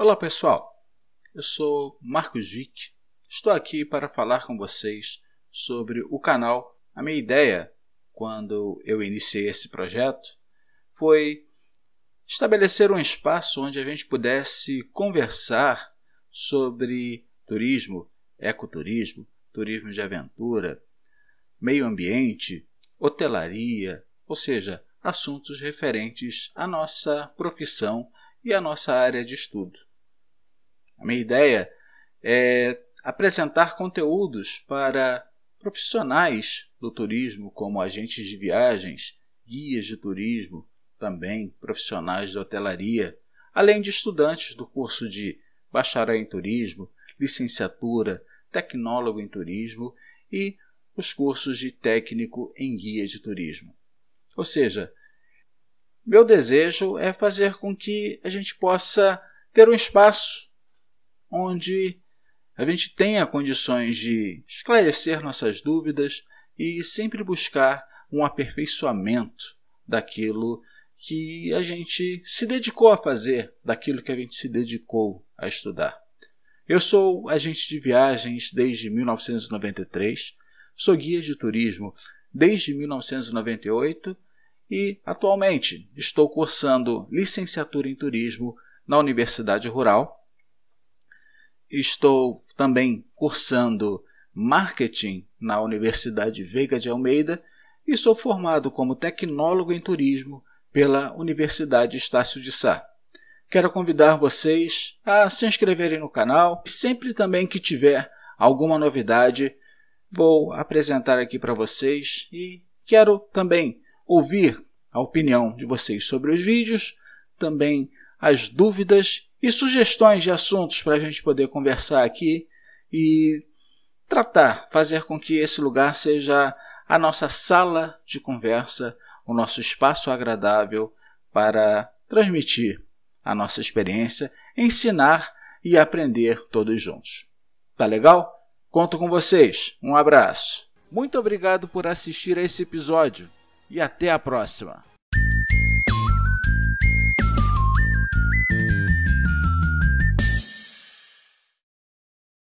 Olá pessoal, eu sou Marcos Vick. Estou aqui para falar com vocês sobre o canal. A minha ideia, quando eu iniciei esse projeto, foi estabelecer um espaço onde a gente pudesse conversar sobre turismo, ecoturismo, turismo de aventura, meio ambiente, hotelaria, ou seja, assuntos referentes à nossa profissão e à nossa área de estudo. A minha ideia é apresentar conteúdos para profissionais do turismo, como agentes de viagens, guias de turismo, também profissionais de hotelaria, além de estudantes do curso de bacharel em turismo, licenciatura, tecnólogo em turismo e os cursos de técnico em guia de turismo. Ou seja, meu desejo é fazer com que a gente possa ter um espaço onde a gente tenha condições de esclarecer nossas dúvidas e sempre buscar um aperfeiçoamento daquilo que a gente se dedicou a fazer, daquilo que a gente se dedicou a estudar. Eu sou agente de viagens desde 1993, sou guia de turismo desde 1998 e, atualmente, estou cursando licenciatura em turismo na Universidade Rural Estou também cursando marketing na Universidade Veiga de Almeida e sou formado como tecnólogo em turismo pela Universidade Estácio de Sá. Quero convidar vocês a se inscreverem no canal e sempre também que tiver alguma novidade, vou apresentar aqui para vocês e quero também ouvir a opinião de vocês sobre os vídeos, também as dúvidas e sugestões de assuntos para a gente poder conversar aqui e tratar, fazer com que esse lugar seja a nossa sala de conversa, o nosso espaço agradável para transmitir a nossa experiência, ensinar e aprender todos juntos. Tá legal? Conto com vocês. Um abraço. Muito obrigado por assistir a esse episódio e até a próxima.